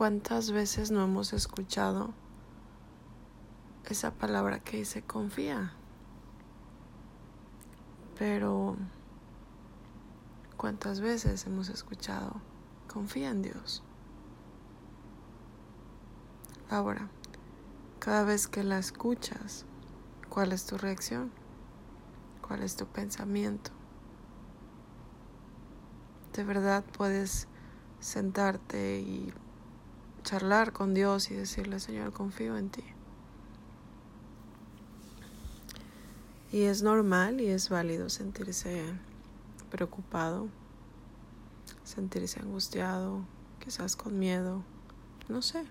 ¿Cuántas veces no hemos escuchado esa palabra que dice confía? Pero ¿cuántas veces hemos escuchado confía en Dios? Ahora, cada vez que la escuchas, ¿cuál es tu reacción? ¿Cuál es tu pensamiento? ¿De verdad puedes sentarte y charlar con Dios y decirle, Señor, confío en ti. Y es normal y es válido sentirse preocupado, sentirse angustiado, quizás con miedo, no sé.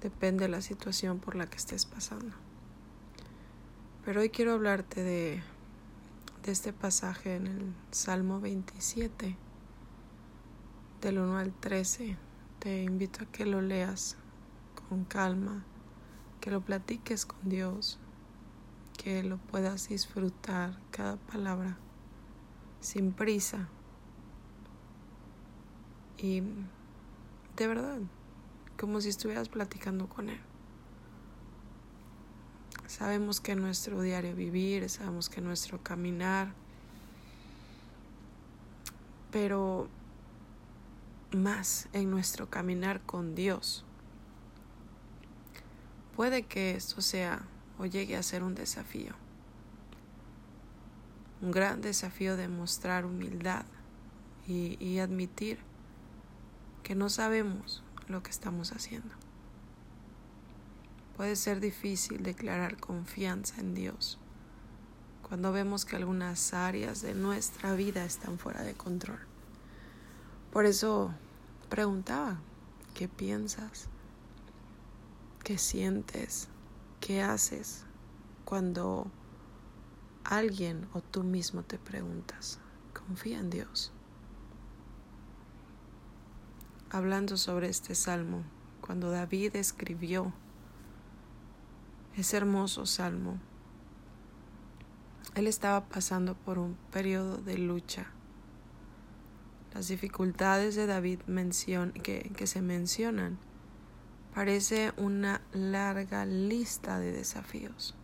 Depende de la situación por la que estés pasando. Pero hoy quiero hablarte de, de este pasaje en el Salmo 27, del 1 al 13 te invito a que lo leas con calma, que lo platiques con Dios, que lo puedas disfrutar cada palabra sin prisa. Y de verdad, como si estuvieras platicando con Él. Sabemos que nuestro diario vivir, sabemos que nuestro caminar, pero más en nuestro caminar con Dios. Puede que esto sea o llegue a ser un desafío. Un gran desafío de mostrar humildad y, y admitir que no sabemos lo que estamos haciendo. Puede ser difícil declarar confianza en Dios cuando vemos que algunas áreas de nuestra vida están fuera de control. Por eso preguntaba, ¿qué piensas? ¿Qué sientes? ¿Qué haces cuando alguien o tú mismo te preguntas? Confía en Dios. Hablando sobre este salmo, cuando David escribió ese hermoso salmo, él estaba pasando por un periodo de lucha las dificultades de David que, que se mencionan, parece una larga lista de desafíos.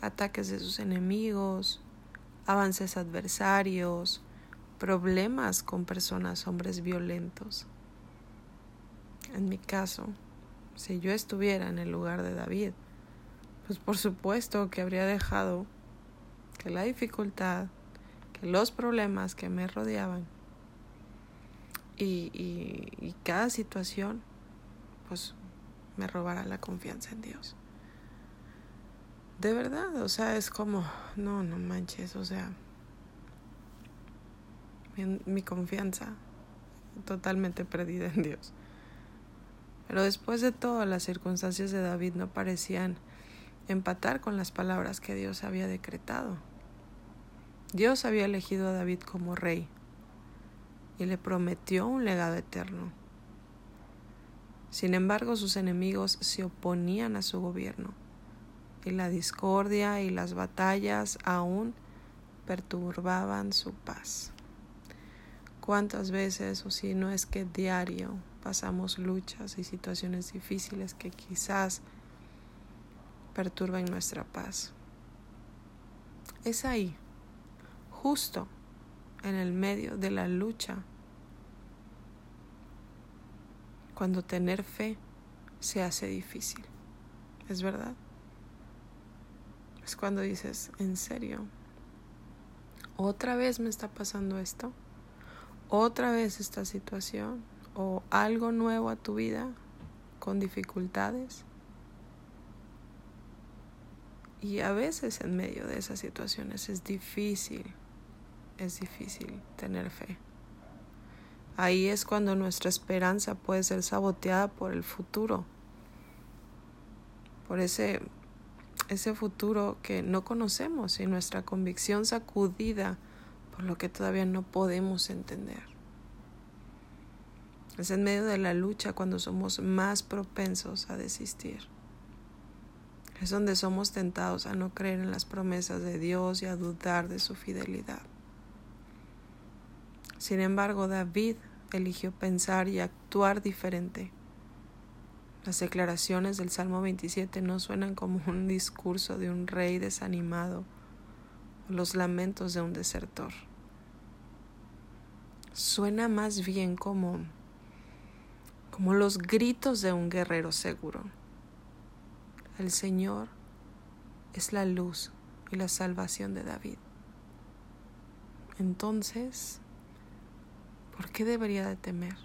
Ataques de sus enemigos, avances adversarios, problemas con personas, hombres violentos. En mi caso, si yo estuviera en el lugar de David, pues por supuesto que habría dejado que la dificultad, los problemas que me rodeaban y, y, cada situación pues me robara la confianza en Dios. De verdad, o sea, es como, no, no manches, o sea, mi, mi, confianza totalmente perdida en Dios. Pero después de todo, las circunstancias de David no parecían empatar con las palabras que Dios había decretado. Dios había elegido a David como rey y le prometió un legado eterno. Sin embargo, sus enemigos se oponían a su gobierno y la discordia y las batallas aún perturbaban su paz. ¿Cuántas veces, o si no es que diario, pasamos luchas y situaciones difíciles que quizás perturban nuestra paz? Es ahí justo en el medio de la lucha, cuando tener fe se hace difícil. ¿Es verdad? Es cuando dices, ¿en serio? ¿Otra vez me está pasando esto? ¿Otra vez esta situación? ¿O algo nuevo a tu vida con dificultades? Y a veces en medio de esas situaciones es difícil es difícil tener fe. Ahí es cuando nuestra esperanza puede ser saboteada por el futuro, por ese, ese futuro que no conocemos y nuestra convicción sacudida por lo que todavía no podemos entender. Es en medio de la lucha cuando somos más propensos a desistir. Es donde somos tentados a no creer en las promesas de Dios y a dudar de su fidelidad. Sin embargo, David eligió pensar y actuar diferente. Las declaraciones del Salmo 27 no suenan como un discurso de un rey desanimado o los lamentos de un desertor. Suena más bien como como los gritos de un guerrero seguro. El Señor es la luz y la salvación de David. Entonces, ¿por qué debería de temer?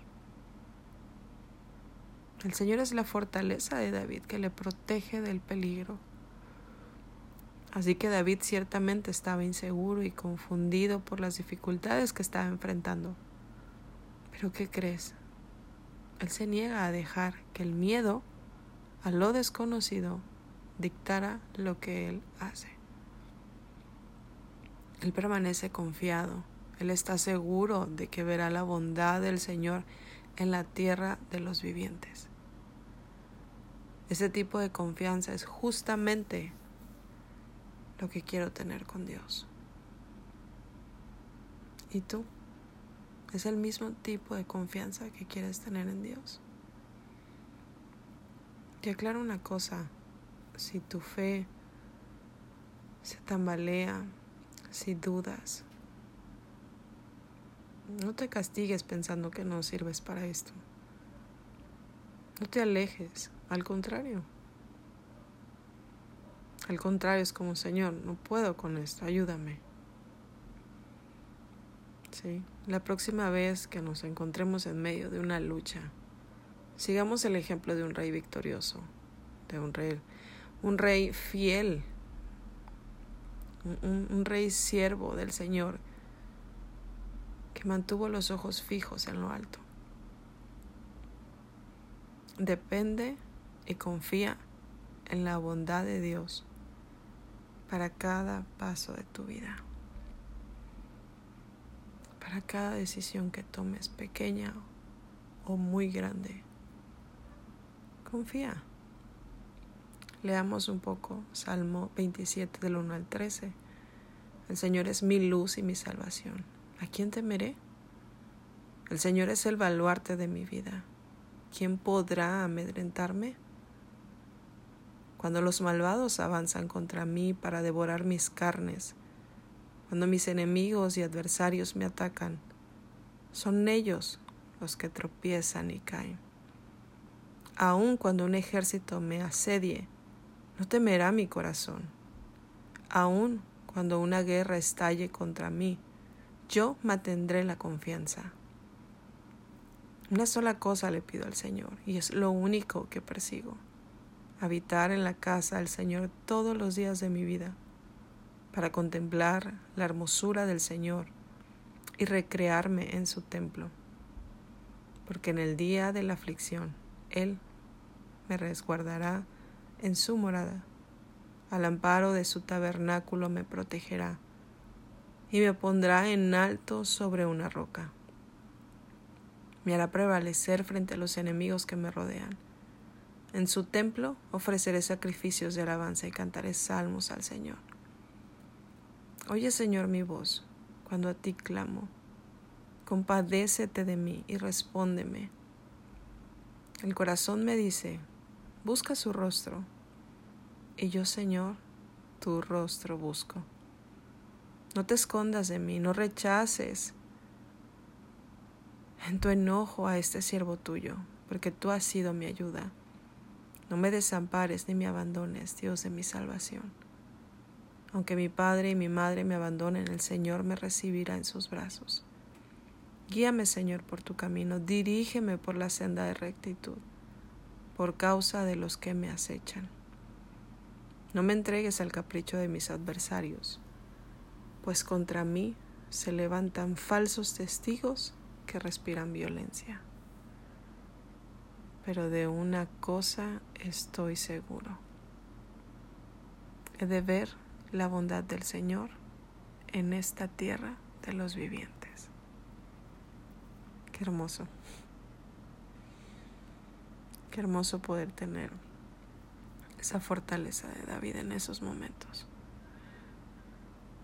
El Señor es la fortaleza de David que le protege del peligro. Así que David ciertamente estaba inseguro y confundido por las dificultades que estaba enfrentando. Pero ¿qué crees? Él se niega a dejar que el miedo a lo desconocido dictara lo que él hace. Él permanece confiado, él está seguro de que verá la bondad del Señor en la tierra de los vivientes. Ese tipo de confianza es justamente lo que quiero tener con Dios. ¿Y tú? Es el mismo tipo de confianza que quieres tener en Dios. Te aclaro una cosa, si tu fe se tambalea, si dudas, no te castigues pensando que no sirves para esto. No te alejes, al contrario. Al contrario, es como, Señor, no puedo con esto, ayúdame. Sí, la próxima vez que nos encontremos en medio de una lucha, sigamos el ejemplo de un rey victorioso, de un rey, un rey fiel, un, un rey siervo del Señor que mantuvo los ojos fijos en lo alto. Depende y confía en la bondad de Dios para cada paso de tu vida para cada decisión que tomes, pequeña o muy grande. Confía. Leamos un poco Salmo 27 del 1 al 13. El Señor es mi luz y mi salvación. ¿A quién temeré? El Señor es el baluarte de mi vida. ¿Quién podrá amedrentarme? Cuando los malvados avanzan contra mí para devorar mis carnes, cuando mis enemigos y adversarios me atacan, son ellos los que tropiezan y caen. Aun cuando un ejército me asedie, no temerá mi corazón. Aun cuando una guerra estalle contra mí, yo mantendré la confianza. Una sola cosa le pido al Señor, y es lo único que persigo, habitar en la casa del Señor todos los días de mi vida para contemplar la hermosura del Señor y recrearme en su templo, porque en el día de la aflicción Él me resguardará en su morada, al amparo de su tabernáculo me protegerá y me pondrá en alto sobre una roca. Me hará prevalecer frente a los enemigos que me rodean. En su templo ofreceré sacrificios de alabanza y cantaré salmos al Señor. Oye Señor mi voz cuando a ti clamo. Compadécete de mí y respóndeme. El corazón me dice, busca su rostro. Y yo, Señor, tu rostro busco. No te escondas de mí, no rechaces en tu enojo a este siervo tuyo, porque tú has sido mi ayuda. No me desampares ni me abandones, Dios de mi salvación. Aunque mi padre y mi madre me abandonen, el Señor me recibirá en sus brazos. Guíame, Señor, por tu camino, dirígeme por la senda de rectitud, por causa de los que me acechan. No me entregues al capricho de mis adversarios, pues contra mí se levantan falsos testigos que respiran violencia. Pero de una cosa estoy seguro. He de ver la bondad del Señor en esta tierra de los vivientes. Qué hermoso. Qué hermoso poder tener esa fortaleza de David en esos momentos.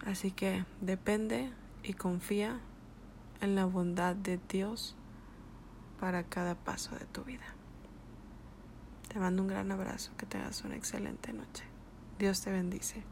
Así que depende y confía en la bondad de Dios para cada paso de tu vida. Te mando un gran abrazo, que tengas una excelente noche. Dios te bendice.